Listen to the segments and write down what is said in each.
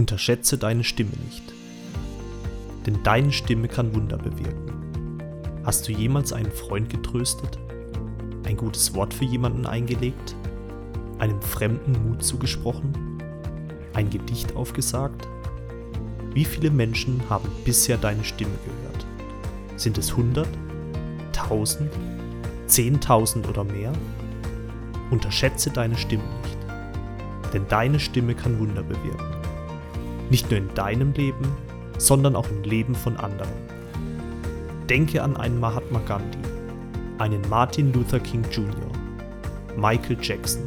Unterschätze deine Stimme nicht. Denn deine Stimme kann Wunder bewirken. Hast du jemals einen Freund getröstet? Ein gutes Wort für jemanden eingelegt? Einem Fremden Mut zugesprochen? Ein Gedicht aufgesagt? Wie viele Menschen haben bisher deine Stimme gehört? Sind es 100? 1000? 10.000 oder mehr? Unterschätze deine Stimme nicht, denn deine Stimme kann Wunder bewirken. Nicht nur in deinem Leben, sondern auch im Leben von anderen. Denke an einen Mahatma Gandhi, einen Martin Luther King Jr., Michael Jackson.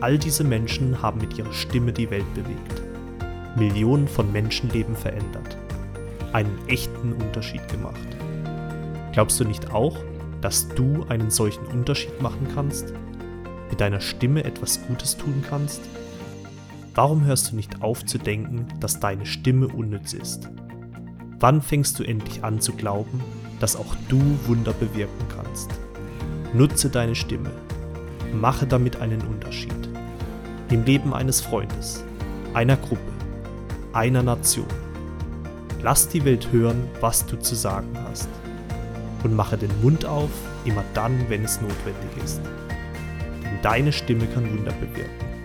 All diese Menschen haben mit ihrer Stimme die Welt bewegt, Millionen von Menschenleben verändert, einen echten Unterschied gemacht. Glaubst du nicht auch, dass du einen solchen Unterschied machen kannst? Mit deiner Stimme etwas Gutes tun kannst? Warum hörst du nicht auf zu denken, dass deine Stimme unnütz ist? Wann fängst du endlich an zu glauben, dass auch du Wunder bewirken kannst? Nutze deine Stimme. Mache damit einen Unterschied. Im Leben eines Freundes, einer Gruppe, einer Nation. Lass die Welt hören, was du zu sagen hast. Und mache den Mund auf, immer dann, wenn es notwendig ist. Denn deine Stimme kann Wunder bewirken.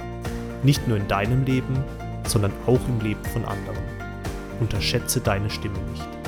Nicht nur in deinem Leben, sondern auch im Leben von anderen. Unterschätze deine Stimme nicht.